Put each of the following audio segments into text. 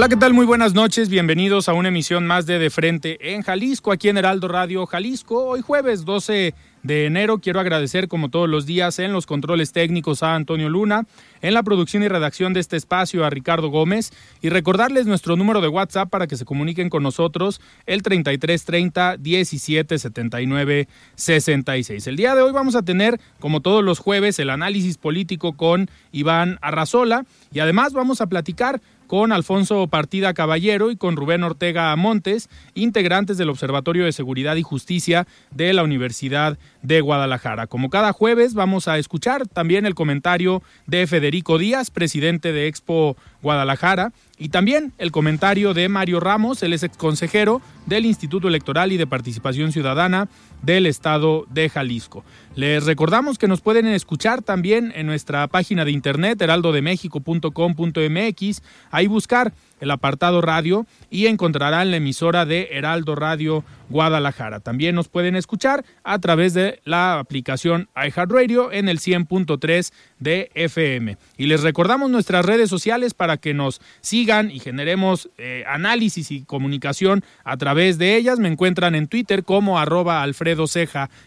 Hola, ¿qué tal? Muy buenas noches. Bienvenidos a una emisión más de De Frente en Jalisco, aquí en Heraldo Radio Jalisco. Hoy jueves 12 de enero quiero agradecer como todos los días en los controles técnicos a Antonio Luna, en la producción y redacción de este espacio a Ricardo Gómez y recordarles nuestro número de WhatsApp para que se comuniquen con nosotros el 3330 1779 66. El día de hoy vamos a tener como todos los jueves el análisis político con Iván Arrazola y además vamos a platicar con Alfonso Partida Caballero y con Rubén Ortega Montes, integrantes del Observatorio de Seguridad y Justicia de la Universidad de Guadalajara. Como cada jueves vamos a escuchar también el comentario de Federico Díaz, presidente de Expo Guadalajara, y también el comentario de Mario Ramos, el ex consejero del Instituto Electoral y de Participación Ciudadana del Estado de Jalisco. Les recordamos que nos pueden escuchar también en nuestra página de internet heraldodemexico.com.mx, ahí buscar el apartado radio y encontrarán la emisora de Heraldo Radio Guadalajara. También nos pueden escuchar a través de la aplicación iHeartRadio en el 100.3 de FM. Y les recordamos nuestras redes sociales para que nos sigan y generemos eh, análisis y comunicación a través de ellas. Me encuentran en Twitter como arroba Alfredo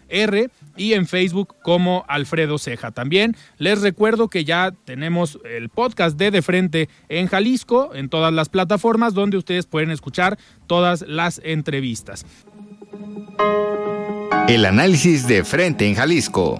R y en Facebook como Alfredo Ceja. También les recuerdo que ya tenemos el podcast de De Frente en Jalisco en todas las plataformas donde ustedes pueden escuchar todas las entrevistas. El análisis de frente en Jalisco.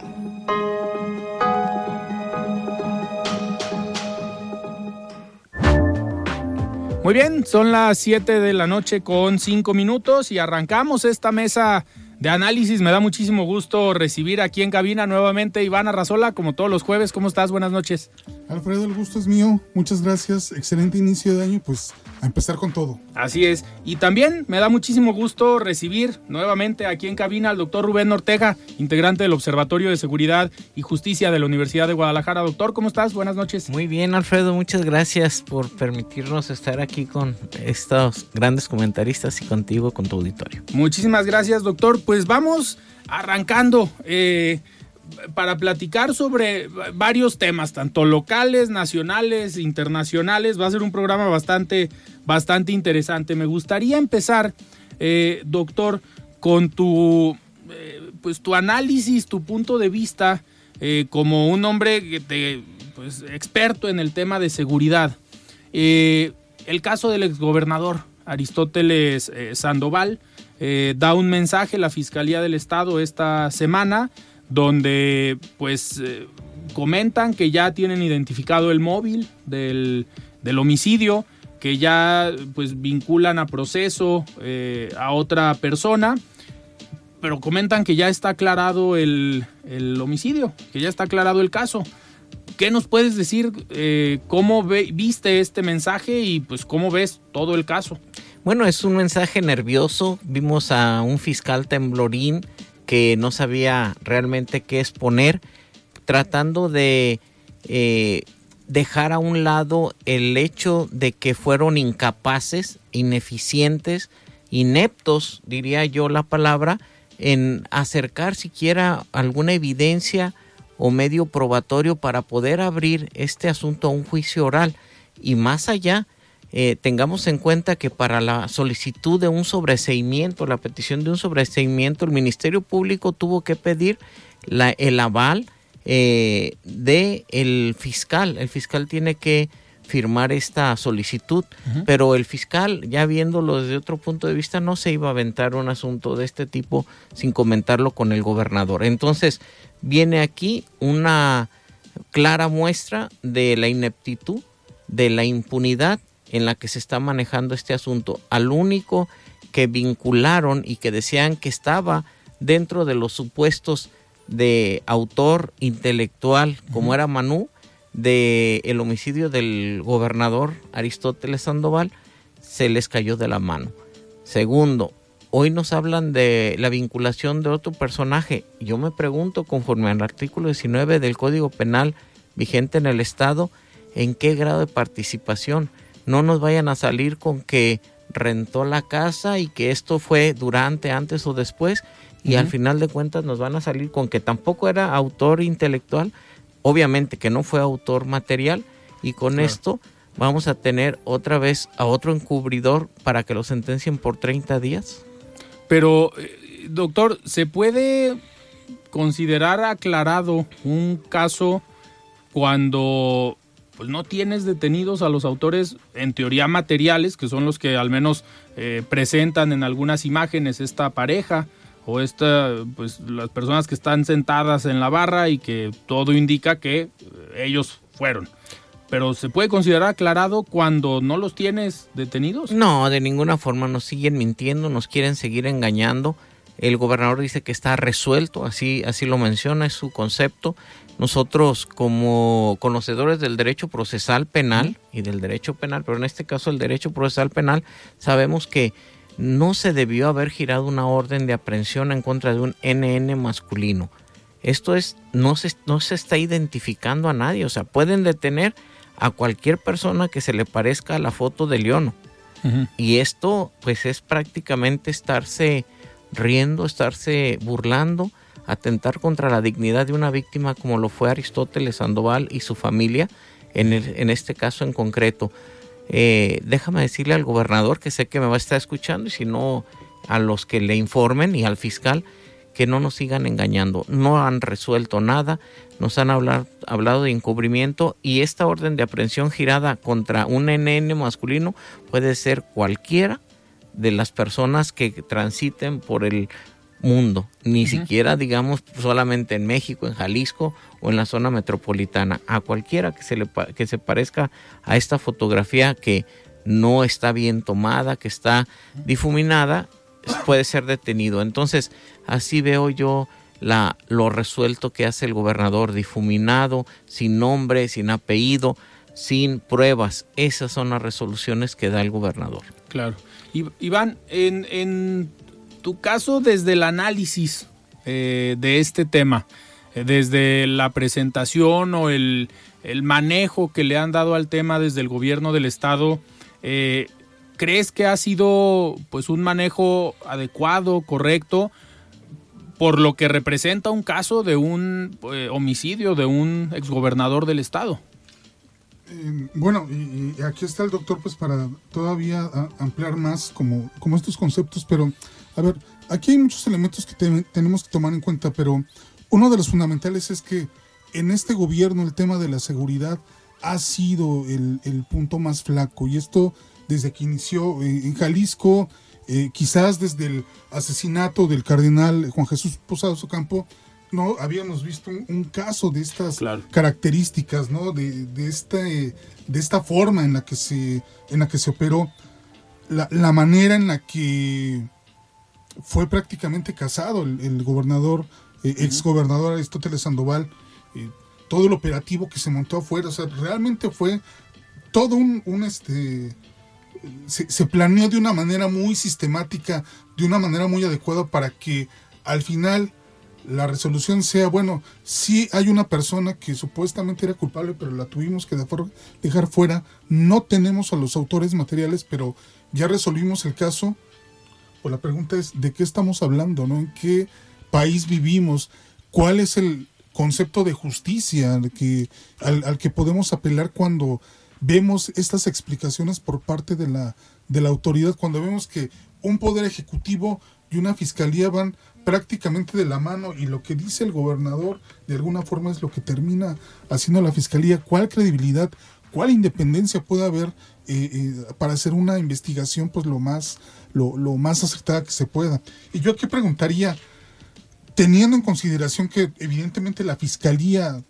Muy bien, son las 7 de la noche con 5 minutos y arrancamos esta mesa de análisis. Me da muchísimo gusto recibir aquí en cabina nuevamente Iván Arrazola, como todos los jueves. ¿Cómo estás? Buenas noches. Alfredo, el gusto es mío. Muchas gracias. Excelente inicio de año. Pues a empezar con todo. Así es. Y también me da muchísimo gusto recibir nuevamente aquí en cabina al doctor Rubén Ortega, integrante del Observatorio de Seguridad y Justicia de la Universidad de Guadalajara. Doctor, ¿cómo estás? Buenas noches. Muy bien, Alfredo. Muchas gracias por permitirnos estar aquí con estos grandes comentaristas y contigo, con tu auditorio. Muchísimas gracias, doctor. Pues vamos arrancando. Eh, para platicar sobre varios temas, tanto locales, nacionales, internacionales. Va a ser un programa bastante, bastante interesante. Me gustaría empezar, eh, doctor, con tu, eh, pues, tu análisis, tu punto de vista como un hombre pues, experto en el tema de seguridad. el caso del exgobernador Aristóteles Sandoval da un mensaje la Fiscalía del Estado esta semana donde pues eh, comentan que ya tienen identificado el móvil del, homicidio, que ya pues vinculan a proceso eh, a otra persona, pero comentan que ya está aclarado el, homicidio, que ya está aclarado el caso. ¿Qué nos puedes decir? Eh, ¿Cómo viste este mensaje y pues cómo ves todo el caso? Bueno, es un mensaje nervioso. Vimos a un fiscal temblorín que no sabía realmente qué exponer, tratando de eh, dejar a un lado el hecho de que fueron incapaces, ineficientes, ineptos, diría yo la palabra, en acercar siquiera alguna evidencia o medio probatorio para poder abrir este asunto a un juicio oral. Y más allá, eh, tengamos en cuenta que para la solicitud de un sobreseimiento, la petición de un sobreseimiento, el Ministerio Público tuvo que pedir la, el aval eh, de el fiscal. El fiscal tiene que firmar esta solicitud, pero el fiscal, ya viéndolo desde otro punto de vista, no se iba a aventar un asunto de este tipo sin comentarlo con el gobernador. Entonces, viene aquí una clara muestra de la ineptitud, de la impunidad en la que se está manejando este asunto. Al único que vincularon y que decían que estaba dentro de los supuestos de autor intelectual, como era Manú, de el homicidio del gobernador Aristóteles Sandoval se les cayó de la mano. Segundo, hoy nos hablan de la vinculación de otro personaje. Yo me pregunto, conforme al artículo 19 del Código Penal vigente en el Estado, en qué grado de participación. No nos vayan a salir con que rentó la casa y que esto fue durante, antes o después, y al final de cuentas nos van a salir con que tampoco era autor intelectual, obviamente que no fue autor material y con esto vamos a tener otra vez a otro encubridor para que lo sentencien por 30 días. Pero, eh, doctor, ¿se puede considerar aclarado un caso cuando pues no tienes detenidos a los autores en teoría materiales, que son los que al menos eh, presentan en algunas imágenes esta pareja? o esta, pues las personas que están sentadas en la barra y que todo indica que eh, ellos fueron. Pero ¿se puede considerar aclarado cuando no los tienes detenidos? No, de ninguna forma nos siguen mintiendo, nos quieren seguir engañando. El gobernador dice que está resuelto, así, así lo menciona, es su concepto. Nosotros como conocedores del derecho procesal penal y del derecho penal, pero en este caso el derecho procesal penal, sabemos que no se debió haber girado una orden de aprehensión en contra de un NN masculino. Esto es, no se, no se está identificando a nadie, o sea, pueden detener a cualquier persona que se le parezca a la foto de Leono. Y esto, pues, es prácticamente estarse riendo, estarse burlando, atentar contra la dignidad de una víctima como lo fue Aristóteles Sandoval y su familia, en, en este caso en concreto. Eh, déjame decirle al gobernador que sé que me va a estar escuchando y si no a los que le informen y al fiscal que no nos sigan engañando. No han resuelto nada, nos han hablado de encubrimiento y esta orden de aprehensión girada contra un NN masculino puede ser cualquiera de las personas que transiten por el mundo, ni siquiera digamos solamente en México, en Jalisco o en la zona metropolitana, a cualquiera que se, le, que se parezca a esta fotografía que no está bien tomada, que está difuminada, puede ser detenido. Entonces, así veo yo la, lo resuelto que hace el gobernador, difuminado, sin nombre, sin apellido, sin pruebas. Esas son las resoluciones que da el gobernador. Claro. Iván, en, en tu caso desde el análisis eh, de este tema, eh, desde la presentación o el, manejo que le han dado al tema desde el gobierno del estado, eh, ¿crees que ha sido pues un manejo adecuado, correcto? por lo que representa un caso de un homicidio de un exgobernador del estado. bueno, y, aquí está el doctor pues para todavía ampliar más como, como estos conceptos, pero a ver, aquí hay muchos elementos que tenemos que tomar en cuenta, pero uno de los fundamentales es que en este gobierno el tema de la seguridad ha sido el, punto más flaco y esto desde que inició en Jalisco, eh, quizás desde el asesinato del cardenal Juan Jesús Posados Ocampo, no habíamos visto un, caso de estas características, ¿no? De, de, este, de esta forma en la que se, en la que se operó, la, la manera en la que fue prácticamente casado el, gobernador, eh, ex gobernador Aristóteles Sandoval, eh, todo el operativo que se montó afuera, o sea, realmente fue todo un, este, se, planeó de una manera muy sistemática, de una manera muy adecuada para que al final la resolución sea, bueno, si hay una persona que supuestamente era culpable, pero la tuvimos que dejar fuera, no tenemos a los autores materiales, pero ya resolvimos el caso, pues la pregunta es, ¿de qué estamos hablando? ¿no? ¿En qué país vivimos? ¿Cuál es el concepto de justicia al que, al, que podemos apelar cuando vemos estas explicaciones por parte de la, de la autoridad, cuando vemos que un poder ejecutivo y una fiscalía van prácticamente de la mano y lo que dice el gobernador de alguna forma es lo que termina haciendo la fiscalía. ¿Cuál credibilidad, cuál independencia puede haber eh, eh, para hacer una investigación pues lo más, lo, más acertada que se pueda? Y yo aquí preguntaría, teniendo en consideración que evidentemente la fiscalía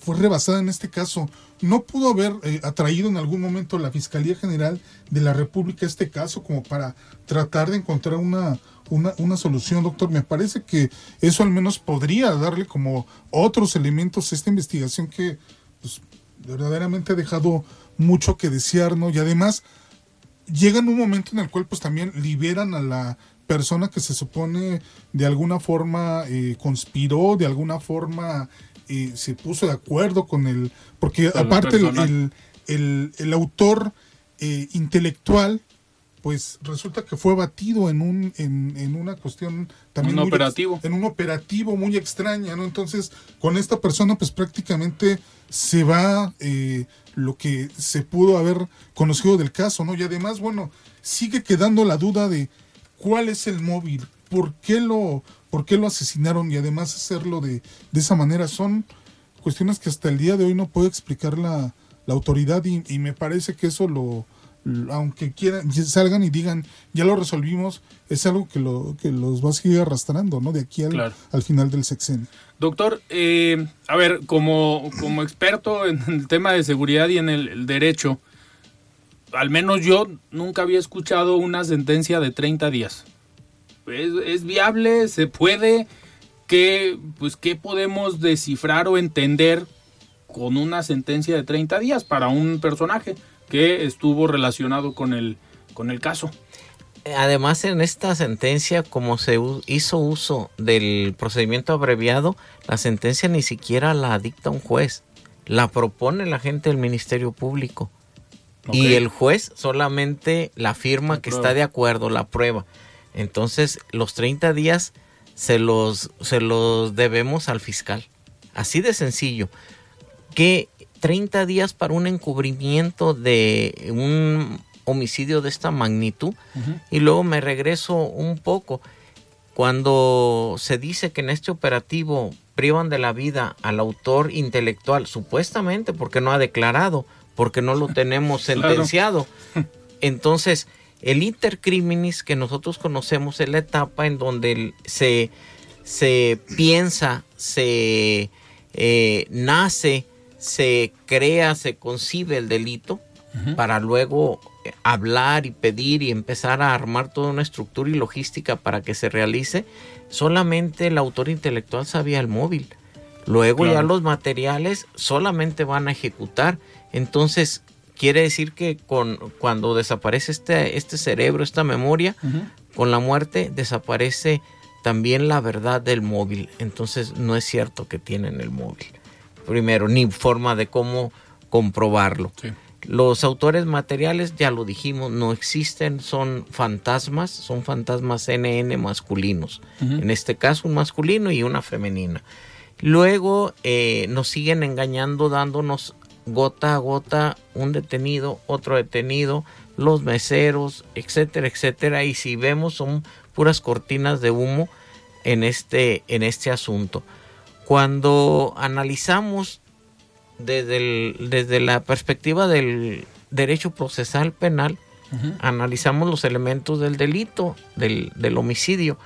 fue rebasada en este caso, ¿no pudo haber eh, atraído en algún momento la Fiscalía General de la República este caso como para tratar de encontrar una, una, una, solución, doctor? Me parece que eso al menos podría darle como otros elementos a esta investigación que pues, verdaderamente ha dejado mucho que desear, ¿no? Y además llega en un momento en el cual pues también liberan a la persona que se supone de alguna forma eh, conspiró, de alguna forma eh, se puso de acuerdo con el... Porque aparte el, el, el, autor eh, intelectual, pues resulta que fue batido en un en, en una cuestión también un operativo. en un operativo muy extraña no entonces con esta persona pues prácticamente se va eh, lo que se pudo haber conocido del caso no y además bueno sigue quedando la duda de cuál es el móvil por qué lo por qué lo asesinaron y además hacerlo de, de esa manera. Son cuestiones que hasta el día de hoy no puede explicar la, la autoridad y, y me parece que eso lo aunque quieran, salgan y digan, ya lo resolvimos, es algo que, lo, que los va a seguir arrastrando, ¿no? De aquí al, claro. al final del sexenio. Doctor, eh, a ver, como, como experto en el tema de seguridad y en el, el, derecho, al menos yo nunca había escuchado una sentencia de 30 días. ¿Es, es viable? ¿Se puede? ¿Qué, pues, ¿Qué podemos descifrar o entender con una sentencia de 30 días para un personaje? Que estuvo relacionado con el, con el caso. Además, en esta sentencia, como se hizo uso del procedimiento abreviado, la sentencia ni siquiera la dicta un juez, la propone la gente del Ministerio Público. Okay. Y el juez solamente la firma la que prueba. está de acuerdo, la prueba. Entonces, los 30 días se los, se los debemos al fiscal. Así de sencillo. Que 30 días para un encubrimiento de un homicidio de esta magnitud. Uh -huh. Y luego me regreso un poco. Cuando se dice que en este operativo privan de la vida al autor intelectual, supuestamente porque no ha declarado, porque no lo tenemos sentenciado. Claro. Entonces, el intercriminis que nosotros conocemos es la etapa en donde se, se piensa, se eh, nace, se crea, se concibe el delito uh -huh. para luego hablar y pedir y empezar a armar toda una estructura y logística para que se realice, solamente el autor intelectual sabía el móvil. Luego claro. ya los materiales solamente van a ejecutar. Entonces, quiere decir que con, cuando desaparece este, este cerebro, esta memoria, uh -huh. con la muerte desaparece también la verdad del móvil. Entonces, no es cierto que tienen el móvil primero, ni forma de cómo comprobarlo. Sí. Los autores materiales, ya lo dijimos, no existen, son fantasmas, son fantasmas NN masculinos. Uh -huh. En este caso, un masculino y una femenina. Luego eh, nos siguen engañando, dándonos gota a gota un detenido, otro detenido, los meseros, etcétera, etcétera. Y si vemos, son puras cortinas de humo en este, en este asunto. Cuando analizamos desde, el, desde la perspectiva del derecho procesal penal, uh -huh. analizamos los elementos del delito, del, del, homicidio.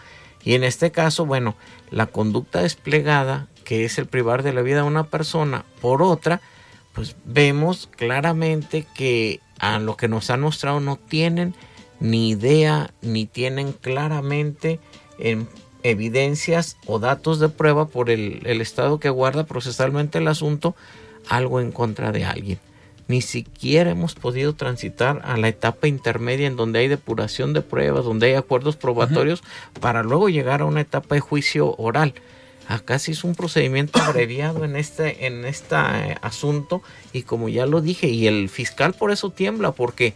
Y en este caso, bueno, la conducta desplegada, que es el privar de la vida de una persona por otra, pues vemos claramente que a lo que nos han mostrado no tienen ni idea, ni tienen claramente en evidencias o datos de prueba por el, el, estado que guarda procesalmente el asunto algo en contra de alguien. Ni siquiera hemos podido transitar a la etapa intermedia en donde hay depuración de pruebas, donde hay acuerdos probatorios, para luego llegar a una etapa de juicio oral. Acá sí es un procedimiento abreviado en este, en este asunto y como ya lo dije, y el fiscal por eso tiembla, porque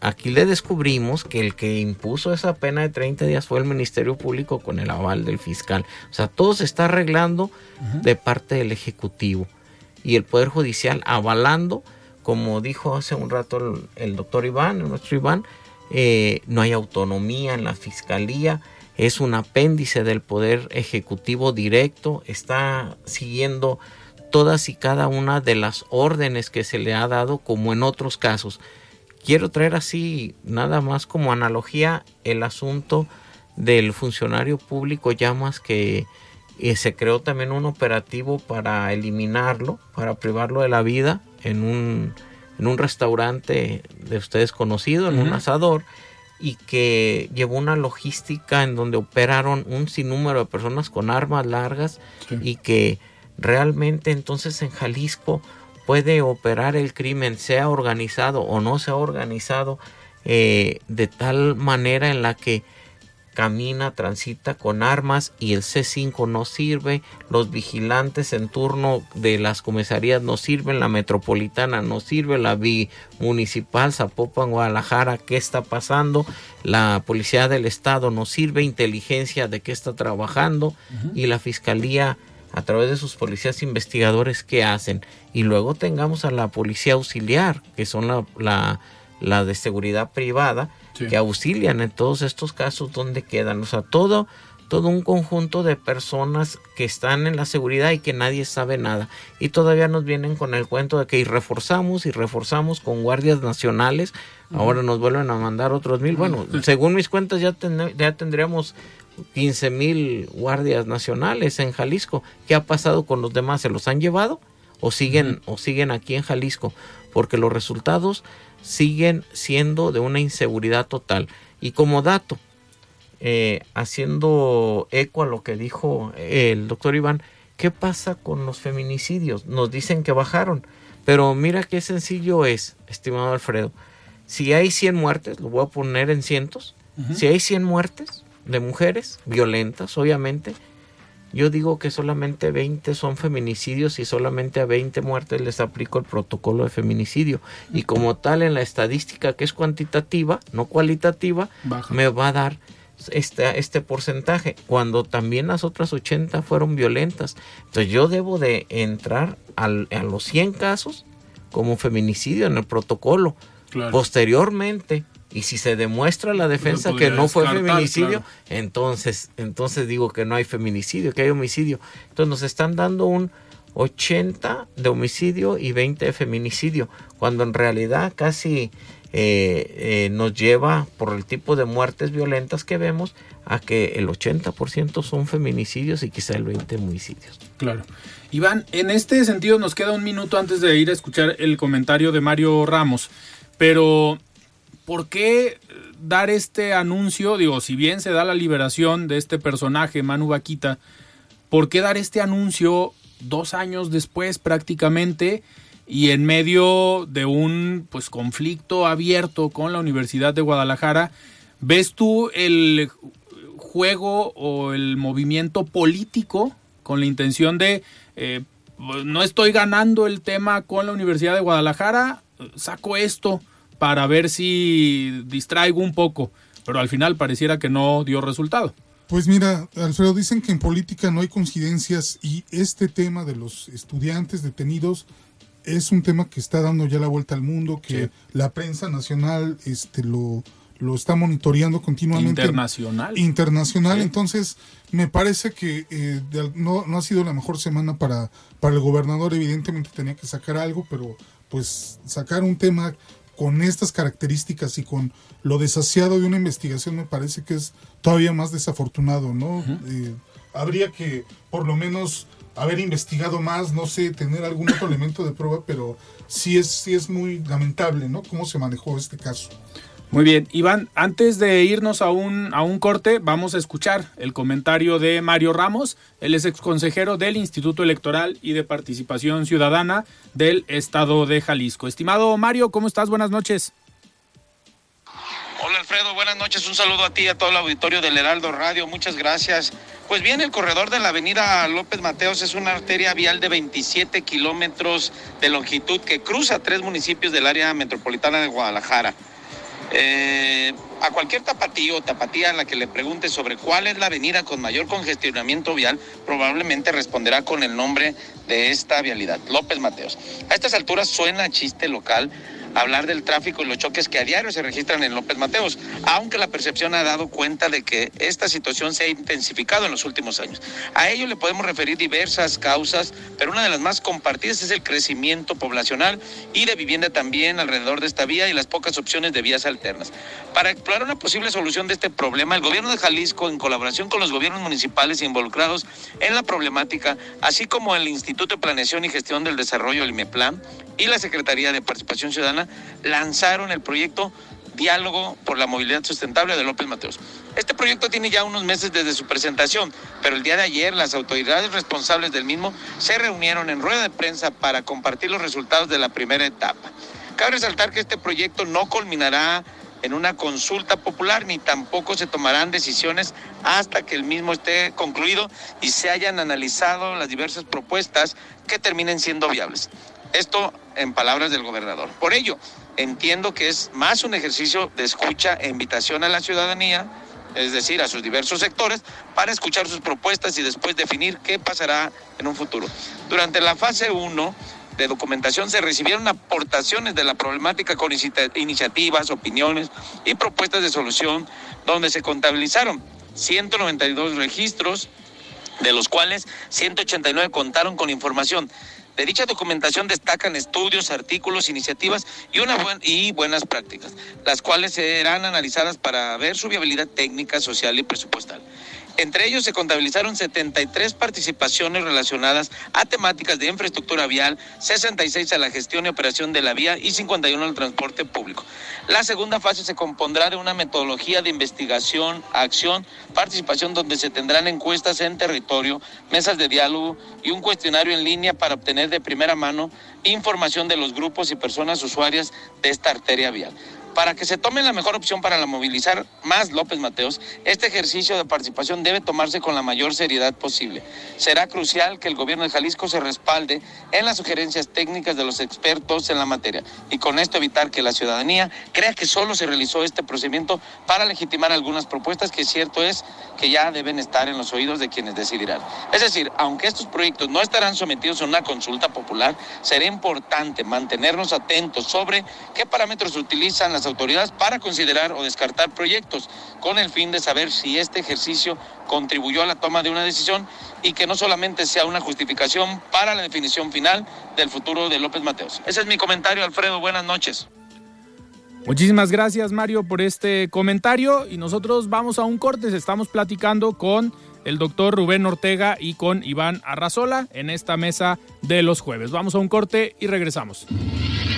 aquí le descubrimos que el que impuso esa pena de 30 días fue el Ministerio Público con el aval del fiscal. O sea, todo se está arreglando uh -huh. de parte del Ejecutivo y el Poder Judicial avalando, como dijo hace un rato el, el doctor Iván, nuestro Iván, eh, no hay autonomía en la Fiscalía, es un apéndice del poder ejecutivo directo, está siguiendo todas y cada una de las órdenes que se le ha dado como en otros casos. Quiero traer así nada más como analogía el asunto del funcionario público Llamas que eh, se creó también un operativo para eliminarlo, para privarlo de la vida en un, en un restaurante de ustedes conocido, en un asador y que llevó una logística en donde operaron un sinnúmero de personas con armas largas y que realmente entonces en Jalisco puede operar el crimen, sea organizado o no sea organizado, eh, de tal manera en la que camina, transita con armas y el C5 no sirve, los vigilantes en turno de las comisarías no sirven, la metropolitana no sirve, la municipal Zapopan, Guadalajara, ¿qué está pasando? La policía del estado no sirve, inteligencia de qué está trabajando y la fiscalía a través de sus policías investigadores qué hacen y luego tengamos a la policía auxiliar que son la, la, la de seguridad privada que auxilian en todos estos casos donde quedan. O sea, todo, todo un conjunto de personas que están en la seguridad y que nadie sabe nada. Y todavía nos vienen con el cuento de que y reforzamos y reforzamos con guardias nacionales. Ahora nos vuelven a mandar otros mil. Bueno, según mis cuentas ya, ya tendríamos 15 mil guardias nacionales en Jalisco. ¿Qué ha pasado con los demás? ¿Se los han llevado? ¿O siguen, o siguen aquí en Jalisco? Porque los resultados siguen siendo de una inseguridad total. Y como dato, eh, haciendo eco a lo que dijo el doctor Iván, ¿qué pasa con los feminicidios? Nos dicen que bajaron, pero mira qué sencillo es, estimado Alfredo. Si hay 100 muertes, lo voy a poner en cientos, si hay 100 muertes de mujeres violentas, obviamente, yo digo que solamente 20 son feminicidios y solamente a 20 muertes les aplico el protocolo de feminicidio. Y como tal, en la estadística que es cuantitativa, no cualitativa, me va a dar este, este porcentaje, cuando también las otras 80 fueron violentas. Entonces yo debo de entrar al, a los 100 casos como feminicidio en el protocolo. Posteriormente, y si se demuestra la defensa que no fue feminicidio, entonces, entonces digo que no hay feminicidio, que hay homicidio. Entonces nos están dando un 80 de homicidio y 20 de feminicidio, cuando en realidad casi eh, eh, nos lleva por el tipo de muertes violentas que vemos a que el 80% son feminicidios y quizá el 20 homicidios. Claro. Iván, en este sentido nos queda un minuto antes de ir a escuchar el comentario de Mario Ramos, pero ¿por qué dar este anuncio? Digo, si bien se da la liberación de este personaje, Manu Vaquita, ¿por qué dar este anuncio dos años después prácticamente y en medio de un pues conflicto abierto con la Universidad de Guadalajara? ¿Ves tú el juego o el movimiento político con la intención de eh, no estoy ganando el tema con la Universidad de Guadalajara, saco esto? Para ver si distraigo un poco, pero al final pareciera que no dio resultado. Pues mira, Alfredo, dicen que en política no hay coincidencias y este tema de los estudiantes detenidos es un tema que está dando ya la vuelta al mundo, que la prensa nacional este, lo, lo está monitoreando continuamente. Internacional. Internacional, entonces me parece que eh, no, no ha sido la mejor semana para, para el gobernador, evidentemente tenía que sacar algo, pero pues sacar un tema con estas características y con lo desasiado de una investigación me parece que es todavía más desafortunado, ¿no? Eh, habría que por lo menos haber investigado más, no sé, tener algún otro elemento de prueba, pero sí es, sí es muy lamentable, ¿no? Cómo se manejó este caso. Muy bien, Iván, antes de irnos a un, a un corte, vamos a escuchar el comentario de Mario Ramos, él es exconsejero del Instituto Electoral y de Participación Ciudadana del Estado de Jalisco. Estimado Mario, ¿cómo estás? Buenas noches. Hola Alfredo, buenas noches, un saludo a ti y a todo el auditorio del Heraldo Radio, muchas gracias. Pues bien, el corredor de la avenida López Mateos es una arteria vial de 27 kilómetros de longitud que cruza tres municipios del área metropolitana de Guadalajara. Eh, a cualquier tapatío o tapatía a la que le pregunte sobre cuál es la avenida con mayor congestionamiento vial, probablemente responderá con el nombre de esta vialidad, López Mateos. A estas alturas suena chiste local hablar del tráfico y los choques que a diario se registran en López Mateos, aunque la percepción ha dado cuenta de que esta situación se ha intensificado en los últimos años. A ello le podemos referir diversas causas, pero una de las más compartidas es el crecimiento poblacional y de vivienda también alrededor de esta vía y las pocas opciones de vías alternas. Para explorar una posible solución de este problema, el gobierno de Jalisco, en colaboración con los gobiernos municipales involucrados en la problemática, así como el Instituto de Planeación y Gestión del Desarrollo, el IMEPLAN, y la Secretaría de Participación Ciudadana, lanzaron el proyecto Diálogo por la Movilidad Sustentable de López Mateos. Este proyecto tiene ya unos meses desde su presentación, pero el día de ayer las autoridades responsables del mismo se reunieron en rueda de prensa para compartir los resultados de la primera etapa. Cabe resaltar que este proyecto no culminará en una consulta popular ni tampoco se tomarán decisiones hasta que el mismo esté concluido y se hayan analizado las diversas propuestas que terminen siendo viables. Esto en palabras del gobernador. Por ello, entiendo que es más un ejercicio de escucha e invitación a la ciudadanía, es decir, a sus diversos sectores, para escuchar sus propuestas y después definir qué pasará en un futuro. Durante la fase 1 de documentación se recibieron aportaciones de la problemática con iniciativas, opiniones y propuestas de solución, donde se contabilizaron 192 registros, de los cuales 189 contaron con información de dicha documentación destacan estudios, artículos, iniciativas y, buenas prácticas, las cuales serán analizadas para ver su viabilidad técnica, social y presupuestal. Entre ellos se contabilizaron 73 participaciones relacionadas a temáticas de infraestructura vial, 66 a la gestión y operación de la vía y 51 al transporte público. La segunda fase se compondrá de una metodología de investigación, acción, participación donde se tendrán encuestas en territorio, mesas de diálogo y un cuestionario en línea para obtener de primera mano información de los grupos y personas usuarias de esta arteria vial. Para que se tome la mejor opción para la movilizar más López Mateos, este ejercicio de participación debe tomarse con la mayor seriedad posible. Será crucial que el gobierno de Jalisco se respalde en las sugerencias técnicas de los expertos en la materia y con esto evitar que la ciudadanía crea que solo se realizó este procedimiento para legitimar algunas propuestas que cierto es que ya deben estar en los oídos de quienes decidirán. Es decir, aunque estos proyectos no estarán sometidos a una consulta popular, será importante mantenernos atentos sobre qué parámetros utilizan las autoridades para considerar o descartar proyectos, con el fin de saber si este ejercicio contribuyó a la toma de una decisión y que no solamente sea una justificación para la definición final del futuro de López Mateos. Ese es mi comentario, Alfredo. Buenas noches. Muchísimas gracias, Mario, por este comentario. Y nosotros vamos a un corte. Estamos platicando con el doctor Rubén Ortega y con Iván Arrazola en esta mesa de los jueves. Vamos a un corte y regresamos.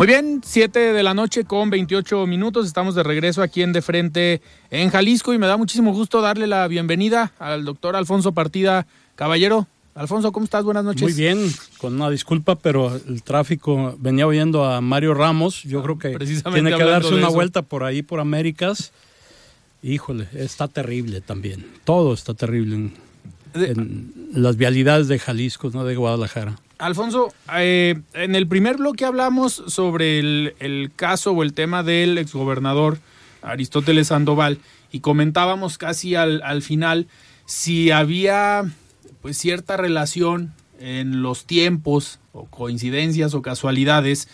Muy bien, 7 de la noche con 28 minutos. Estamos de regreso aquí en De Frente en Jalisco y me da muchísimo gusto darle la bienvenida al doctor Alfonso Partida Caballero. Alfonso, ¿cómo estás? Buenas noches. Muy bien, con una disculpa, pero el tráfico venía oyendo a Mario Ramos. Yo creo que tiene que darse una vuelta por ahí, por Américas. Híjole, está terrible también. Todo está terrible en, en las vialidades de Jalisco, no de Guadalajara. Alfonso, eh, en el primer bloque hablamos sobre el, caso o el tema del exgobernador Aristóteles Sandoval y comentábamos casi al, al final si había pues cierta relación en los tiempos o coincidencias o casualidades,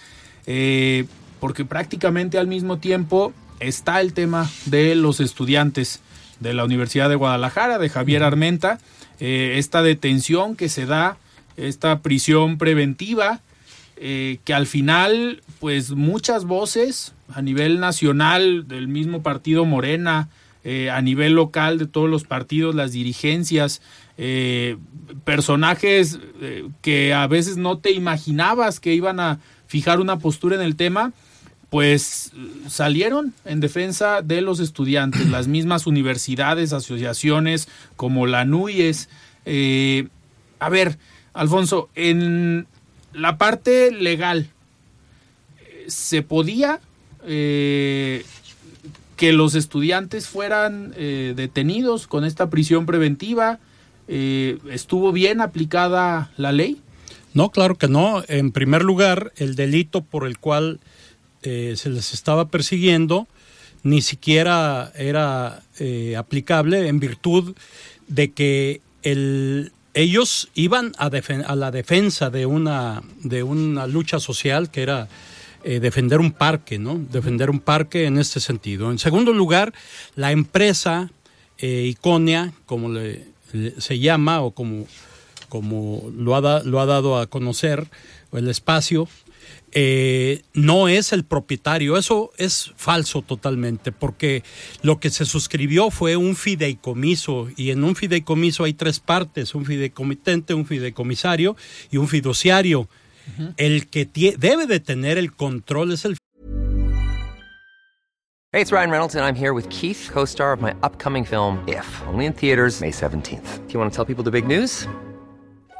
eh, porque prácticamente al mismo tiempo está el tema de los estudiantes de la Universidad de Guadalajara, de Javier Armenta, eh, esta detención que se da esta prisión preventiva, eh, que al final, pues muchas voces a nivel nacional del mismo partido Morena, eh, a nivel local de todos los partidos, las dirigencias, eh, personajes que a veces no te imaginabas que iban a fijar una postura en el tema, pues salieron en defensa de los estudiantes, las mismas universidades, asociaciones como la NUYES. a ver, Alfonso, en la parte legal, ¿se podía eh, que los estudiantes fueran eh, detenidos con esta prisión preventiva. Eh, ¿Estuvo bien aplicada la ley? No, claro que no. En primer lugar, el delito por el cual eh, se les estaba persiguiendo ni siquiera era aplicable en virtud de que el, ellos iban a, a, la defensa de una, de una lucha social que era eh, defender un parque, ¿no? Defender un parque en este sentido. En segundo lugar, la empresa eh, Iconia, como se llama o como, como lo, ha lo ha dado a conocer, el espacio, eh, no es el propietario. Eso es falso totalmente, porque lo que se suscribió fue un fideicomiso y en un fideicomiso hay tres partes, un fideicomitente, un fideicomisario y un fiduciario. El que debe de tener el control es el Hey, it's Ryan Reynolds and I'm here with Keith, co-star of my upcoming film If, only in theaters May 17th. Do you want to tell people the big news?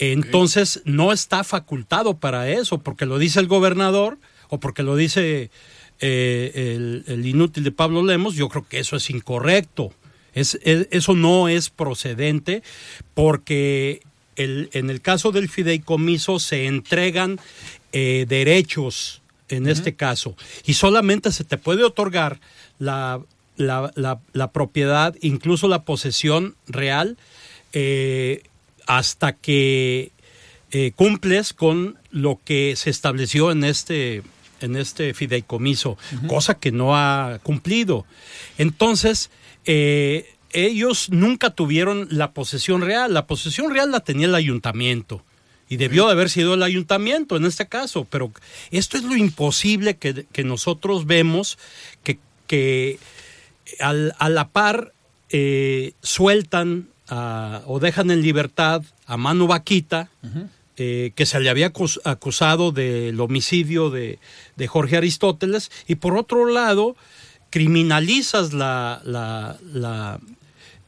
Entonces no está facultado para eso, porque lo dice el gobernador o porque lo dice eh, el, inútil de Pablo Lemos, yo creo que eso es incorrecto. Es, eso no es procedente porque el, en el caso del fideicomiso se entregan eh, derechos en este caso y solamente se te puede otorgar la, la, propiedad, incluso la posesión real, eh, hasta que eh, cumples con lo que se estableció en este, en este fideicomiso, cosa que no ha cumplido. Entonces, eh, ellos nunca tuvieron la posesión real. La posesión real la tenía el ayuntamiento. Y debió de haber sido el ayuntamiento en este caso, pero esto es lo imposible que, nosotros vemos, que, que al, a la par eh, sueltan o dejan en libertad a Manu Vaquita, eh, que se le había acusado del homicidio de, Jorge Aristóteles, y por otro lado, criminalizas la, la,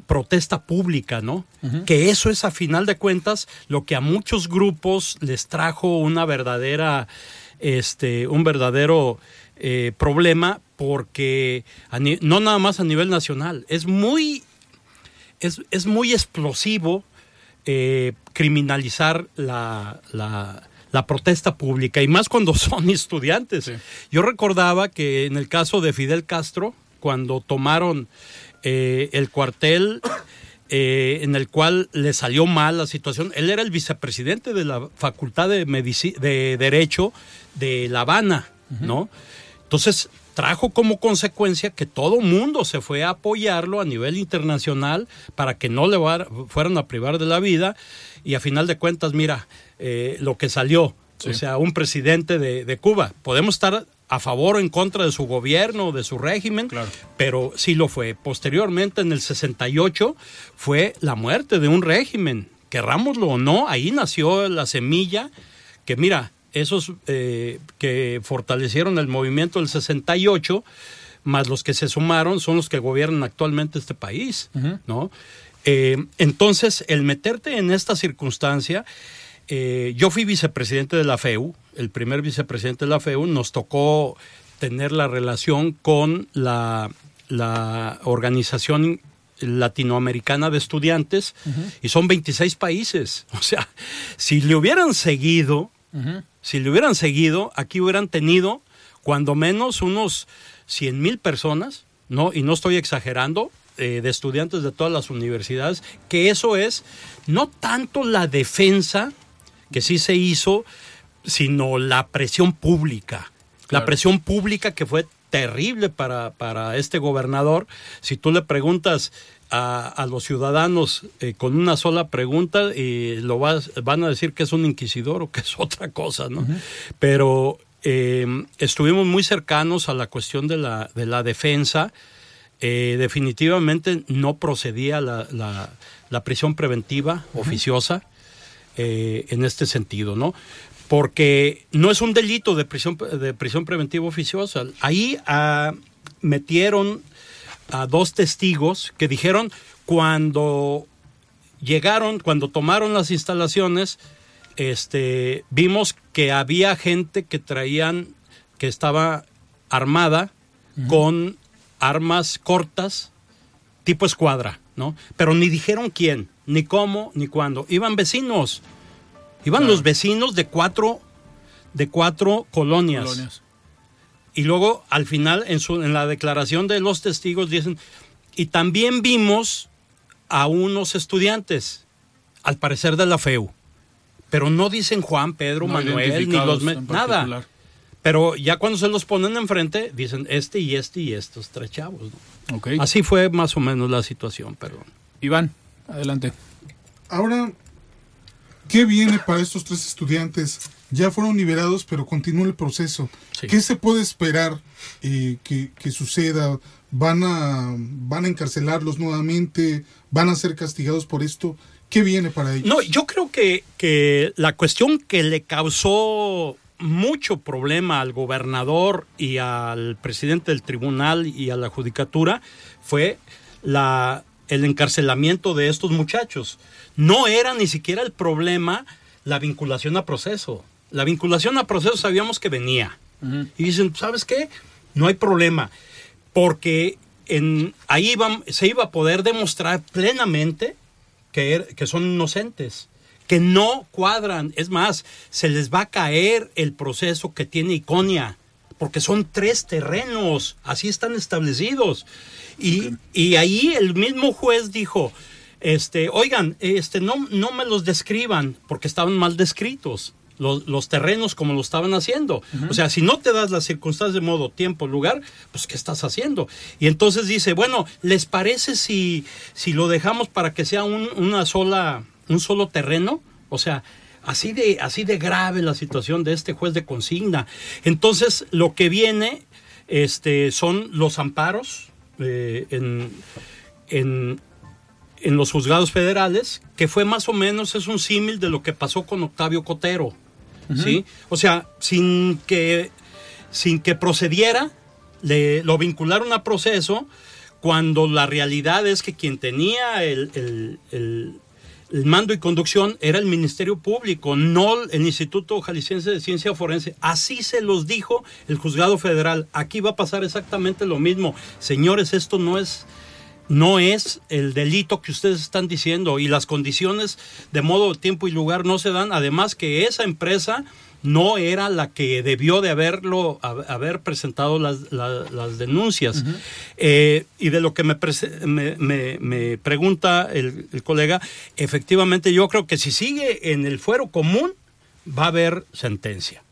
protesta pública, ¿no? Que eso es a final de cuentas lo que a muchos grupos les trajo una verdadera, este, un verdadero eh, problema, porque no nada más a nivel nacional, es muy es, muy explosivo eh, criminalizar la, la, protesta pública y más cuando son estudiantes. Yo recordaba que en el caso de Fidel Castro, cuando tomaron eh, el cuartel eh, en el cual le salió mal la situación, él era el vicepresidente de la Facultad de, de Derecho de La Habana, ¿no? Entonces, trajo como consecuencia que todo mundo se fue a apoyarlo a nivel internacional para que no le fueran a privar de la vida y a final de cuentas, mira, eh, lo que salió, o sea, un presidente de, Cuba. Podemos estar a favor o en contra de su gobierno, de su régimen, pero sí lo fue. Posteriormente, en el 68, fue la muerte de un régimen, querrámoslo o no, ahí nació la semilla que, mira, esos eh, que fortalecieron el movimiento del 68, más los que se sumaron, son los que gobiernan actualmente este país, ¿no? Eh, entonces, el meterte en esta circunstancia, eh, yo fui vicepresidente de la FEU, el primer vicepresidente de la FEU, nos tocó tener la relación con la, la organización latinoamericana de estudiantes y son 26 países. O sea, si le hubieran seguido, si le hubieran seguido, aquí hubieran tenido cuando menos unos 100 mil personas, ¿no? y no estoy exagerando, eh, de estudiantes de todas las universidades, que eso es no tanto la defensa, que sí se hizo, sino la presión pública. La presión pública que fue terrible para, para este gobernador. Si tú le preguntas a, los ciudadanos eh, con una sola pregunta, y lo van a decir que es un inquisidor o que es otra cosa, ¿no? Pero eh, estuvimos muy cercanos a la cuestión de la, de la defensa. Eh, definitivamente no procedía la, la, prisión preventiva oficiosa en este sentido, ¿no? Porque no es un delito de prisión, de prisión preventiva oficiosa. Ahí ah, metieron a dos testigos que dijeron cuando llegaron, cuando tomaron las instalaciones, este, vimos que había gente que traían, que estaba armada con armas cortas, tipo escuadra, ¿no? Pero ni dijeron quién, ni cómo, ni cuándo. Iban vecinos, iban los vecinos de cuatro, de cuatro colonias. Y luego al final en, su, en la declaración de los testigos dicen, y también vimos a unos estudiantes, al parecer de la FEU, pero no dicen Juan, Pedro, Manuel, ni los... Nada. Pero ya cuando se los ponen enfrente, dicen este y este y estos tres chavos. Así fue más o menos la situación, perdón. Iván, adelante. Ahora, ¿qué viene para estos tres estudiantes? Ya fueron liberados, pero continúa el proceso. ¿Qué se puede esperar eh, que, suceda? ¿Van a, ¿Van a encarcelarlos nuevamente? ¿Van a ser castigados por esto? ¿Qué viene para ellos? No, yo creo que, que la cuestión que le causó mucho problema al gobernador y al presidente del tribunal y a la judicatura fue la, el encarcelamiento de estos muchachos. No era ni siquiera el problema la vinculación a proceso. La vinculación a proceso sabíamos que venía. Y dicen, ¿sabes qué? No hay problema. Porque en, ahí se iba a poder demostrar plenamente que, er, que son inocentes, que no cuadran. Es más, se les va a caer el proceso que tiene Iconia, porque son tres terrenos, así están establecidos. Y, y ahí el mismo juez dijo, este, oigan, este, no, no me los describan, porque estaban mal descritos los, terrenos como lo estaban haciendo. O sea, si no te das las circunstancias de modo, tiempo, lugar, pues ¿qué estás haciendo? Y entonces dice, bueno, ¿les parece si, si lo dejamos para que sea un, una sola, un solo terreno? O sea, así de, así de grave la situación de este juez de consigna. Entonces, lo que viene este, son los amparos eh, en, en, en los juzgados federales, que fue más o menos, es un símil de lo que pasó con Octavio Cotero. ¿sí? O sea, sin que, sin que procediera, le, lo vincularon a proceso cuando la realidad es que quien tenía el, mando y conducción era el Ministerio Público, no el Instituto Jalisciense de Ciencia Forense. Así se los dijo el juzgado federal. Aquí va a pasar exactamente lo mismo. Señores, esto no es no es el delito que ustedes están diciendo y las condiciones de modo, tiempo y lugar no se dan. Además que esa empresa no era la que debió de haberlo haber presentado las, las, denuncias. Eh, y de lo que me, me, me, pregunta el, colega, efectivamente yo creo que si sigue en el fuero común va a haber sentencia.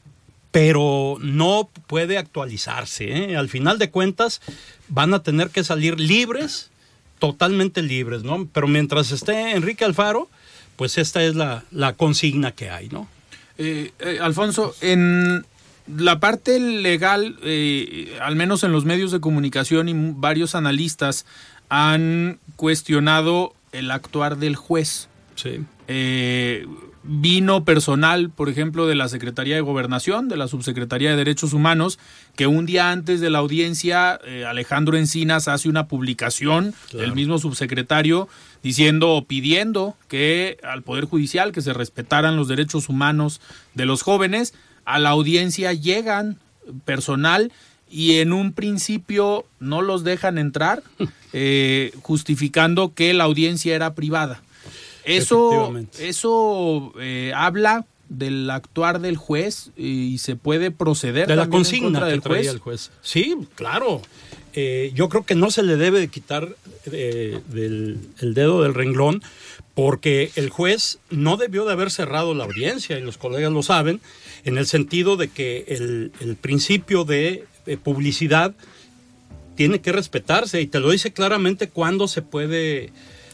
Pero no puede actualizarse. ¿eh? Al final de cuentas van a tener que salir libres totalmente libres, ¿no? Pero mientras esté Enrique Alfaro, pues esta es la, consigna que hay, ¿no? Eh, eh, Alfonso, en la parte legal, eh, al menos en los medios de comunicación y varios analistas han cuestionado el actuar del juez. Sí vino personal, por ejemplo, de la Secretaría de Gobernación, de la Subsecretaría de Derechos Humanos, que un día antes de la audiencia, eh, Alejandro Encinas hace una publicación, el mismo subsecretario, diciendo o pidiendo que al Poder Judicial que se respetaran los derechos humanos de los jóvenes. A la audiencia llegan personal y en un principio no los dejan entrar, eh, justificando que la audiencia era privada. Eso, eso eh, habla del actuar del juez y se puede proceder de la consigna del juez. El juez. Sí, claro. Eh, yo creo que no se le debe de quitar del el dedo del renglón porque el juez no debió de haber cerrado la audiencia, y los colegas lo saben, en el sentido de que el, principio de, publicidad tiene que respetarse y te lo dice claramente cuándo se puede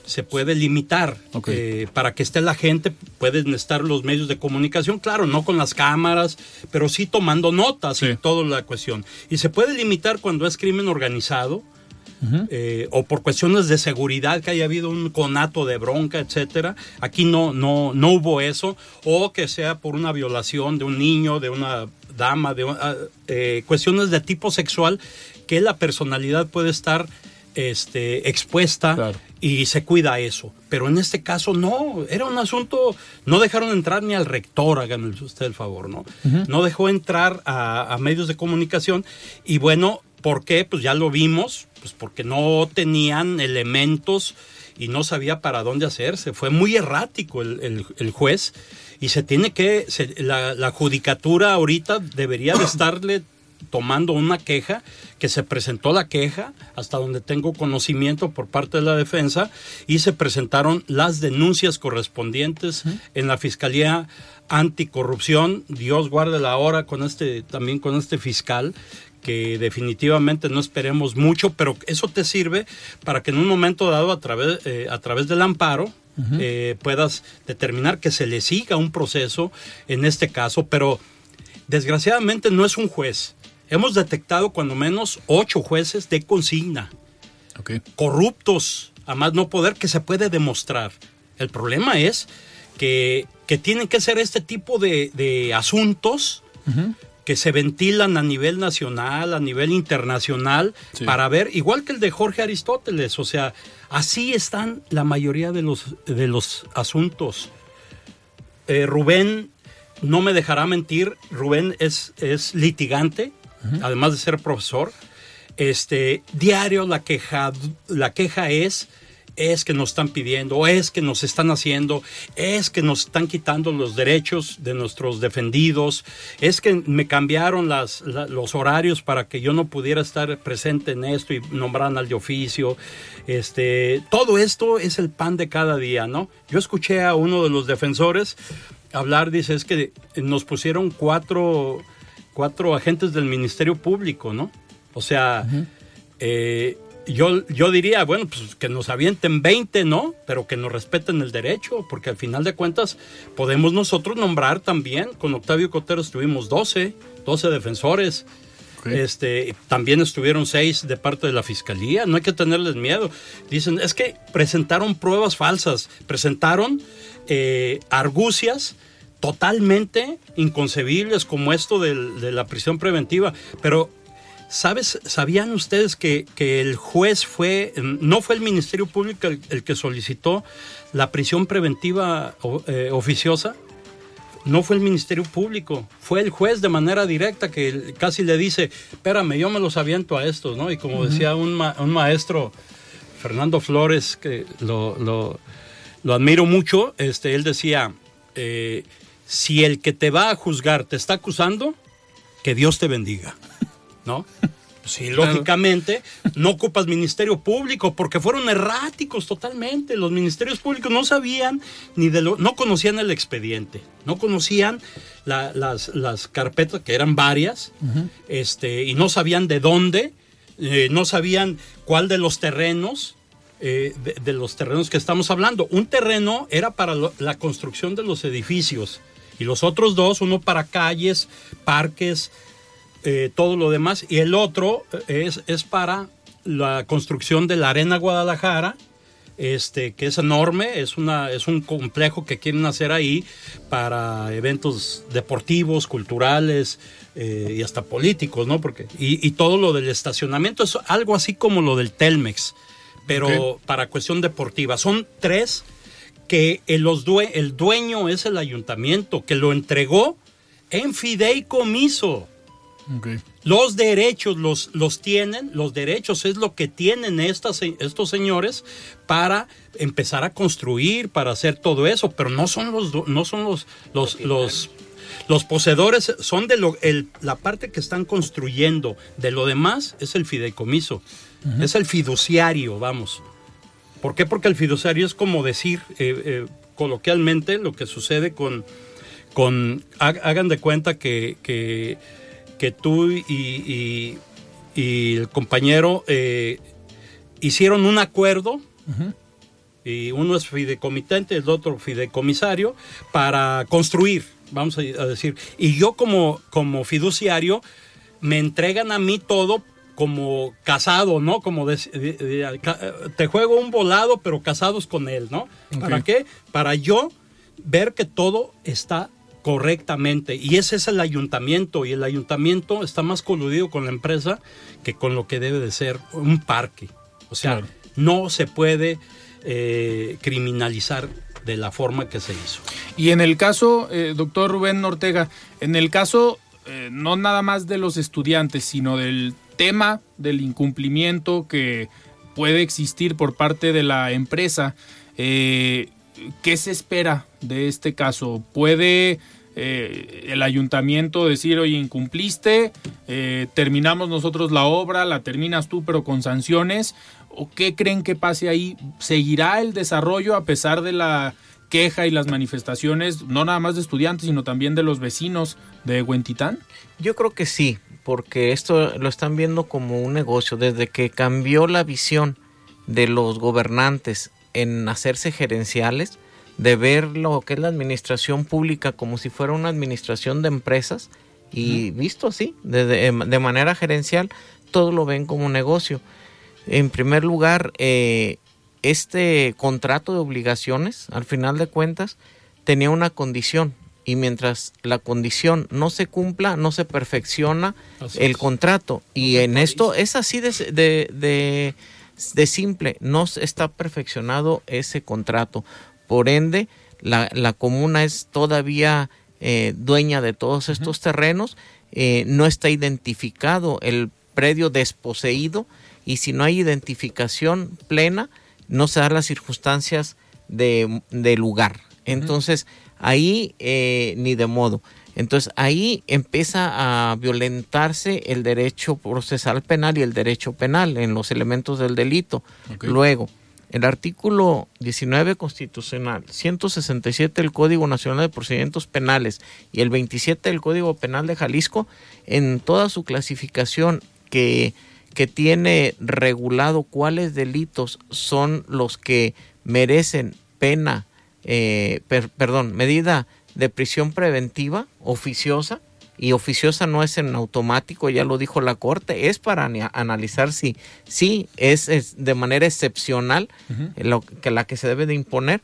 se puede limitar eh, para que esté la gente, pueden estar los medios de comunicación, claro, no con las cámaras, pero sí tomando notas y toda la cuestión. Y se puede limitar cuando es crimen organizado, eh, o por cuestiones de seguridad que haya habido un conato de bronca, etcétera. Aquí no, no, no hubo eso, o que sea por una violación de un niño, de una dama, de ah, eh, cuestiones de tipo sexual que la personalidad puede estar este, expuesta y se cuida eso. Pero en este caso no, era un asunto, no dejaron entrar ni al rector, háganme usted el favor, ¿no? No dejó entrar a, a, medios de comunicación y bueno, ¿por qué? Pues ya lo vimos, pues porque no tenían elementos y no sabía para dónde hacerse. Fue muy errático el, juez y se tiene que, la, judicatura ahorita debería de estarle tomando una queja, que se presentó la queja, hasta donde tengo conocimiento por parte de la defensa, y se presentaron las denuncias correspondientes en la Fiscalía Anticorrupción. Dios guarde la hora con este, también con este fiscal, que definitivamente no esperemos mucho, pero eso te sirve para que en un momento dado a través, eh, a través del amparo eh, puedas determinar que se le siga un proceso en este caso, pero desgraciadamente no es un juez. Hemos detectado cuando menos ocho jueces de consigna, corruptos, a más no poder, que se puede demostrar. El problema es que, que tienen que ser este tipo de, de asuntos que se ventilan a nivel nacional, a nivel internacional, para ver, igual que el de Jorge Aristóteles, o sea, así están la mayoría de los, de los asuntos. Eh, Rubén, no me dejará mentir, Rubén es, es litigante, además de ser profesor. Este, diario la queja, la queja es es que nos están pidiendo, es que nos están haciendo, es que nos están quitando los derechos de nuestros defendidos, es que me cambiaron los horarios para que yo no pudiera estar presente en esto y nombraran al de oficio. Este, todo esto es el pan de cada día, ¿no? Yo escuché a uno de los defensores hablar, dice, es que nos pusieron cuatro, cuatro agentes del Ministerio Público, ¿no? O sea, yo, yo diría, bueno, pues que nos avienten 20, ¿no? Pero que nos respeten el derecho, porque al final de cuentas podemos nosotros nombrar también, con Octavio Cotero estuvimos 12, 12 defensores. Este, también estuvieron seis de parte de la fiscalía, no hay que tenerles miedo. Dicen, es que presentaron pruebas falsas, presentaron eh, argucias totalmente inconcebibles como esto de la prisión preventiva, pero ¿Sabes, ¿Sabían ustedes que, el juez fue, no fue el Ministerio Público el, que solicitó la prisión preventiva eh, oficiosa? No fue el Ministerio Público, fue el juez de manera directa que casi le dice, espérame, yo me los aviento a estos, ¿no? Y como decía un, maestro, Fernando Flores, que lo, admiro mucho, este, él decía, eh, si el que te va a juzgar te está acusando, que Dios te bendiga. ¿no? Sí, lógicamente no ocupas ministerio público porque fueron erráticos totalmente. Los ministerios públicos no sabían ni de lo, no conocían el expediente, no conocían las, las, carpetas que eran varias, este, y no sabían de dónde, eh, no sabían cuál de los terrenos. Eh, de, los terrenos que estamos hablando. Un terreno era para la construcción de los edificios y los otros dos, uno para calles, parques, eh, todo lo demás. Y el otro es, es para la construcción de la Arena Guadalajara, este, que es enorme, es, una, es un complejo que quieren hacer ahí para eventos deportivos, culturales eh, y hasta políticos, ¿no? Porque, y, todo lo del estacionamiento es algo así como lo del Telmex, pero para cuestión deportiva. Son tres que el, los el dueño es el ayuntamiento, que lo entregó en fideicomiso. Los derechos los, los tienen, los derechos es lo que tienen estas, estos señores para empezar a construir, para hacer todo eso, pero no son los, no son los, los, los, los poseedores, son de lo, el, la parte que están construyendo, de lo demás es el fideicomiso, es el fiduciario, vamos. ¿Por qué? Porque el fiduciario es como decir eh, coloquialmente lo que sucede con, con hagan de cuenta que, que, tú y, el compañero hicieron un acuerdo y uno es fideicomitente, el otro fideicomisario, para construir, vamos a decir. Y yo como, como fiduciario me entregan a mí todo como casado, ¿no? Como te juego un volado, pero casados con él, ¿no? ¿Para qué? Para yo ver que todo está correctamente. Y ese es el ayuntamiento, y el ayuntamiento está más coludido con la empresa que con lo que debe de ser un parque. O sea, no se puede eh, criminalizar de la forma que se hizo. Y en el caso, eh, doctor Rubén Ortega, en el caso eh, no nada más de los estudiantes, sino del tema del incumplimiento que puede existir por parte de la empresa, ¿qué se espera de este caso? ¿Puede el ayuntamiento decir, oye, incumpliste, terminamos nosotros la obra, la terminas tú, pero con sanciones? ¿O qué creen que pase ahí? ¿Seguirá el desarrollo a pesar de la queja y las manifestaciones, no nada más de estudiantes, sino también de los vecinos de Huentitán? Yo creo que sí, porque esto lo están viendo como un negocio. Desde que cambió la visión de los gobernantes en hacerse gerenciales, de ver lo que es la administración pública como si fuera una administración de empresas, y visto así, de, de manera gerencial, todo lo ven como un negocio. En primer lugar, eh, este contrato de obligaciones, al final de cuentas, tenía una condición y mientras la condición no se cumpla, no se perfecciona el contrato. Y en esto es así de, de, de, simple, no está perfeccionado ese contrato. Por ende, la, la comuna es todavía eh, dueña de todos estos terrenos, eh, no está identificado el predio desposeído. Y si no hay identificación plena, no se dan las circunstancias de, lugar. Entonces, ahí eh, ni de modo. Entonces, ahí empieza a violentarse el derecho procesal penal y el derecho penal en los elementos del delito. Luego, el artículo 19 constitucional, 167 del Código Nacional de Procedimientos Penales y el 27 del Código Penal de Jalisco, en toda su clasificación que que tiene regulado cuáles delitos son los que merecen pena, eh, perdón, medida de prisión preventiva oficiosa, y oficiosa no es en automático, ya lo dijo la Corte, es para analizar si, si es, de manera excepcional lo, que la que se debe de imponer.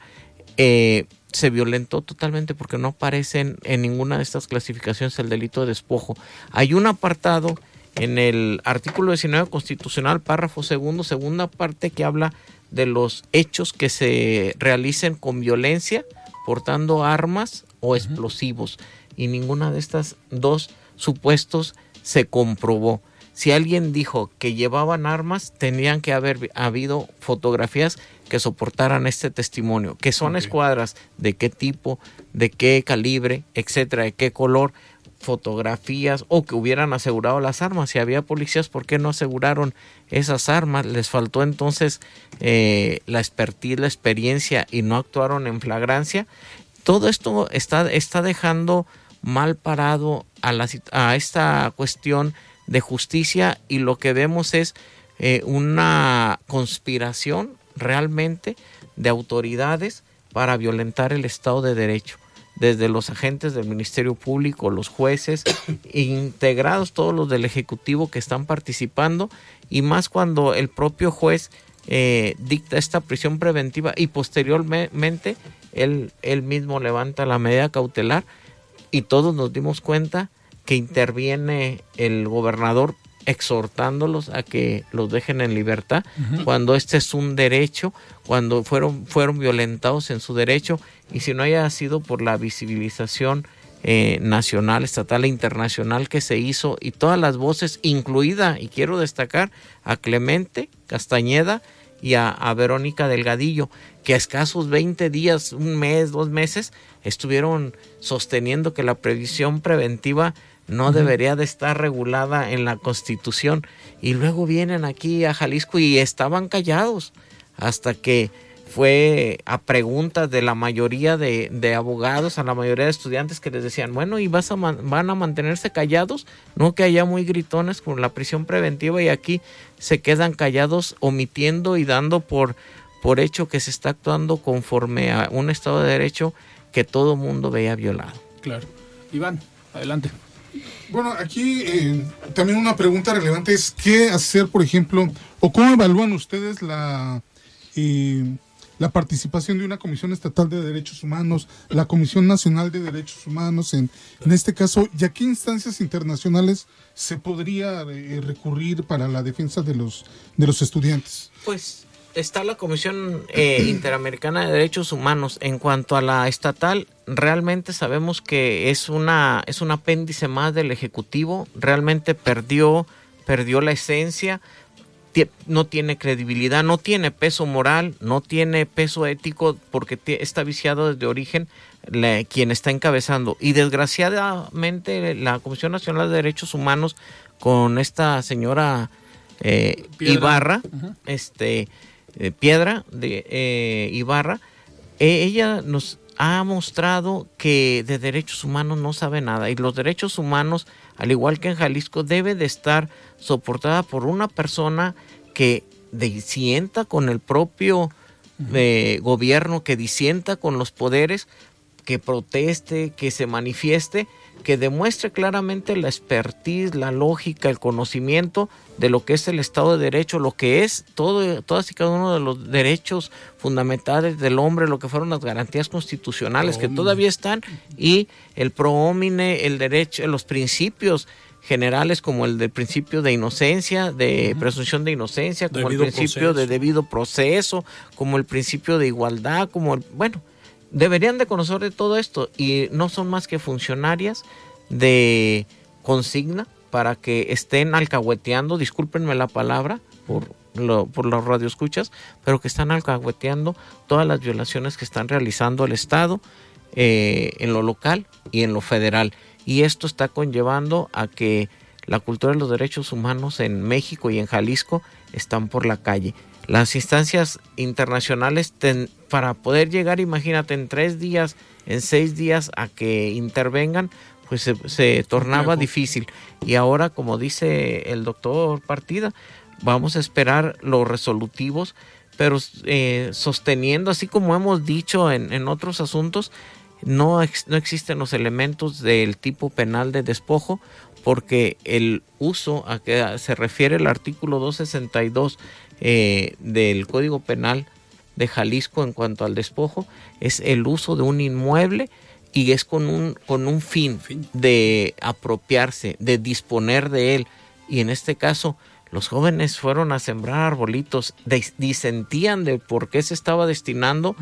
Eh, se violentó totalmente porque no aparece en ninguna de estas clasificaciones el delito de despojo. Hay un apartado en el artículo 19 constitucional, párrafo segundo, segunda parte que habla de los hechos que se realicen con violencia, portando armas o explosivos. Y ninguna de estas dos supuestos se comprobó. Si alguien dijo que llevaban armas, tendrían que haber habido fotografías que soportaran este testimonio, que son escuadras, de qué tipo, de qué calibre, etcétera, de qué color, fotografías o que hubieran asegurado las armas. Si había policías, ¿por qué no aseguraron esas armas? Les faltó entonces eh, la expertise, la experiencia y no actuaron en flagrancia. Todo esto está, está dejando mal parado a, la, a esta cuestión de justicia y lo que vemos es eh, una conspiración realmente de autoridades para violentar el Estado de Derecho desde los agentes del Ministerio Público, los jueces, integrados todos los del Ejecutivo que están participando, y más cuando el propio juez eh, dicta esta prisión preventiva y posteriormente él, él mismo levanta la medida cautelar y todos nos dimos cuenta que interviene el gobernador exhortándolos a que los dejen en libertad cuando este es un derecho, cuando fueron, fueron violentados en su derecho y si no haya sido por la visibilización eh, nacional, estatal e internacional que se hizo y todas las voces, incluida, y quiero destacar, a Clemente Castañeda y a, a Verónica Delgadillo, que a escasos 20 días, un mes, dos meses, estuvieron sosteniendo que la previsión preventiva no debería de estar regulada en la Constitución. Y luego vienen aquí a Jalisco y estaban callados. hasta que fue a preguntas de la mayoría de, abogados, a la mayoría de estudiantes que les decían, bueno, ¿y vas a van a mantenerse callados? No que haya muy gritones con la prisión preventiva y aquí se quedan callados omitiendo y dando por, por hecho que se está actuando conforme a un Estado de Derecho que todo mundo veía violado. Claro. Iván, adelante. Bueno, aquí eh, también una pregunta relevante es qué hacer, por ejemplo, o cómo evalúan ustedes la... Eh, la participación de una Comisión Estatal de Derechos Humanos, la Comisión Nacional de Derechos Humanos, en, en este caso, ¿y a qué instancias internacionales se podría eh, recurrir para la defensa de los, de los estudiantes? Pues está la Comisión eh, Interamericana de Derechos Humanos. En cuanto a la estatal, realmente sabemos que es una es un apéndice más del Ejecutivo. Realmente perdió perdió la esencia no tiene credibilidad, no tiene peso moral, no tiene peso ético porque está viciado desde origen quien está encabezando. Y desgraciadamente la Comisión Nacional de Derechos Humanos con esta señora eh, Ibarra, este eh, Piedra de eh, Ibarra, e, ella nos ha mostrado que de derechos humanos no sabe nada y los derechos humanos, al igual que en Jalisco, debe de estar soportada por una persona que disienta con el propio eh, gobierno, que disienta con los poderes, que proteste, que se manifieste, que demuestre claramente la expertise, la lógica, el conocimiento de lo que es el Estado de Derecho, lo que es todo, todas y cada uno de los derechos fundamentales del hombre, lo que fueron las garantías constitucionales que todavía están y el proomine, el derecho, los principios generales como el del principio de inocencia, de presunción de inocencia, como el principio de debido proceso, como el principio de igualdad, como el, bueno, deberían de conocer de todo esto y no son más que funcionarias de consigna para que estén alcahueteando, discúlpenme la palabra por lo, por los radioescuchas, pero que están alcahueteando todas las violaciones que están realizando el Estado eh, en lo local y en lo federal y esto está conllevando a que la cultura de los derechos humanos en México y en Jalisco están por la calle. Las instancias internacionales para poder llegar, imagínate, en tres días, en seis días a que intervengan, pues se, tornaba difícil. Y ahora, como dice el doctor Partida, vamos a esperar los resolutivos, pero eh, sosteniendo, así como hemos dicho en, en otros asuntos, no, no existen los elementos del tipo penal de despojo porque el uso a que se refiere el artículo 262 eh, del Código Penal de Jalisco en cuanto al despojo es el uso de un inmueble y es con un, con un fin de apropiarse, de disponer de él. Y en este caso, los jóvenes fueron a sembrar arbolitos, disentían de por qué se estaba destinando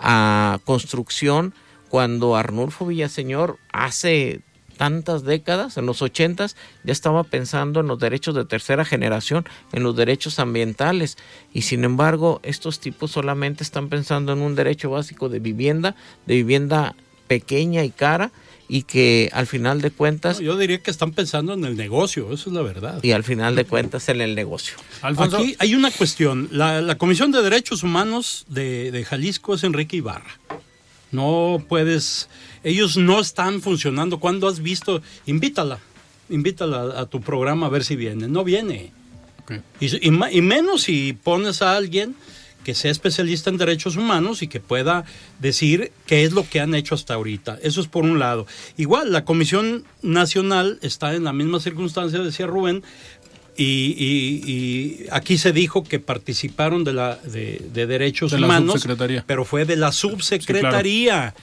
a construcción cuando Arnulfo Villaseñor hace tantas décadas, en los ochentas, ya estaba pensando en los derechos de tercera generación, en los derechos ambientales, y sin embargo estos tipos solamente están pensando en un derecho básico de vivienda, de vivienda pequeña y cara, y que al final de cuentas... yo diría que están pensando en el negocio, eso es la verdad. Y al final de cuentas en el negocio. Aquí hay una cuestión, la, Comisión de Derechos Humanos de, de Jalisco es Enrique Ibarra. No puedes, ellos no están funcionando. Cuando has visto, invítala, invítala a tu programa a ver si viene. No viene. Y, menos si pones a alguien que sea especialista en derechos humanos y que pueda decir qué es lo que han hecho hasta ahorita. Eso es por un lado. Igual, la Comisión Nacional está en la misma circunstancia, decía Rubén, y, aquí se dijo que participaron de la de, derechos humanos, pero fue de la subsecretaría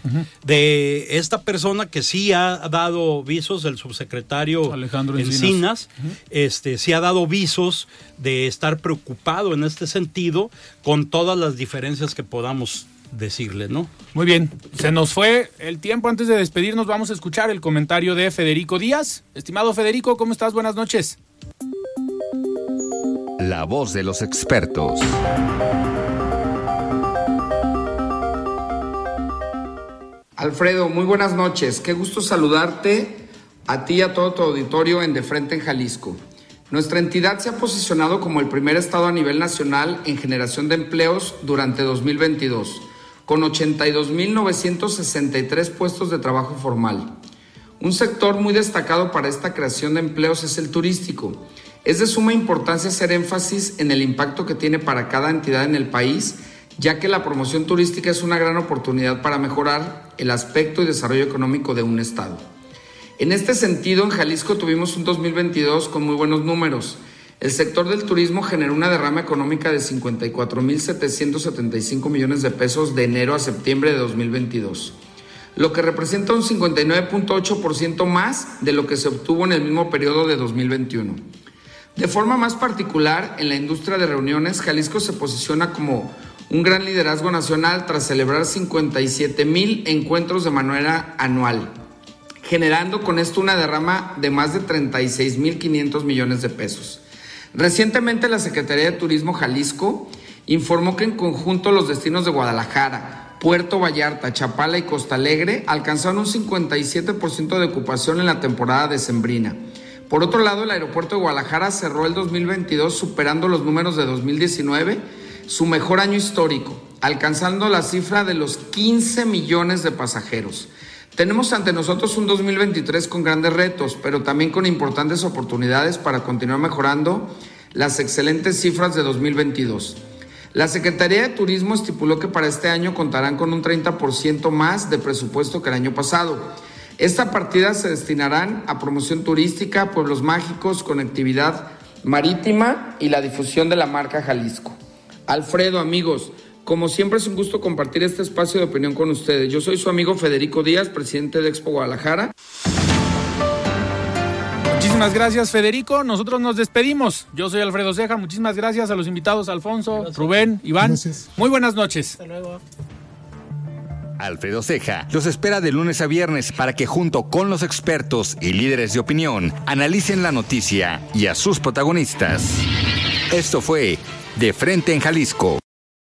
de esta persona que sí ha dado visos, el subsecretario Alejandro Encinas, este sí ha dado visos de estar preocupado en este sentido con todas las diferencias que podamos decirle, ¿no? Muy bien, se nos fue el tiempo. Antes de despedirnos, vamos a escuchar el comentario de Federico Díaz. Estimado Federico, ¿cómo estás? Buenas noches. La voz de los expertos. Alfredo, muy buenas noches. Qué gusto saludarte a ti y a todo tu auditorio en De Frente en Jalisco. Nuestra entidad se ha posicionado como el primer estado a nivel nacional en generación de empleos durante 2022, con 82.963 puestos de trabajo formal. Un sector muy destacado para esta creación de empleos es el turístico. Es de suma importancia hacer énfasis en el impacto que tiene para cada entidad en el país, ya que la promoción turística es una gran oportunidad para mejorar el aspecto y desarrollo económico de un estado. En este sentido, en Jalisco tuvimos un 2022 con muy buenos números. El sector del turismo generó una derrama económica de 54.775 millones de pesos de enero a septiembre de 2022, lo que representa un 59.8% más de lo que se obtuvo en el mismo periodo de 2021. De forma más particular, en la industria de reuniones, Jalisco se posiciona como un gran liderazgo nacional tras celebrar 57 mil encuentros de manera anual generando con esto una derrama de más de 36.500 millones de pesos. Recientemente la Secretaría de Turismo Jalisco informó que en conjunto los destinos de Guadalajara, Puerto Vallarta, Chapala y Costa Alegre alcanzaron un 57% de ocupación en la temporada decembrina. Por otro lado, el aeropuerto de Guadalajara cerró el 2022 superando los números de 2019, su mejor año histórico, alcanzando la cifra de los 15 millones de pasajeros. Tenemos ante nosotros un 2023 con grandes retos, pero también con importantes oportunidades para continuar mejorando las excelentes cifras de 2022. La Secretaría de Turismo estipuló que para este año contarán con un 30% más de presupuesto que el año pasado. Esta partida se destinarán a promoción turística, pueblos mágicos, conectividad marítima y la difusión de la marca Jalisco. Alfredo, amigos, como siempre es un gusto compartir este espacio de opinión con ustedes. Yo soy su amigo Federico Díaz, presidente de Expo Guadalajara. Muchísimas gracias, Federico. Nosotros nos despedimos. Yo soy Alfredo Ceja. Muchísimas gracias a los invitados, Alfonso, Rubén, Iván. Muy buenas noches. Hasta luego. Alfredo Ceja los espera de lunes a viernes para que junto con los expertos y líderes de opinión analicen la noticia y a sus protagonistas. Esto fue De Frente en Jalisco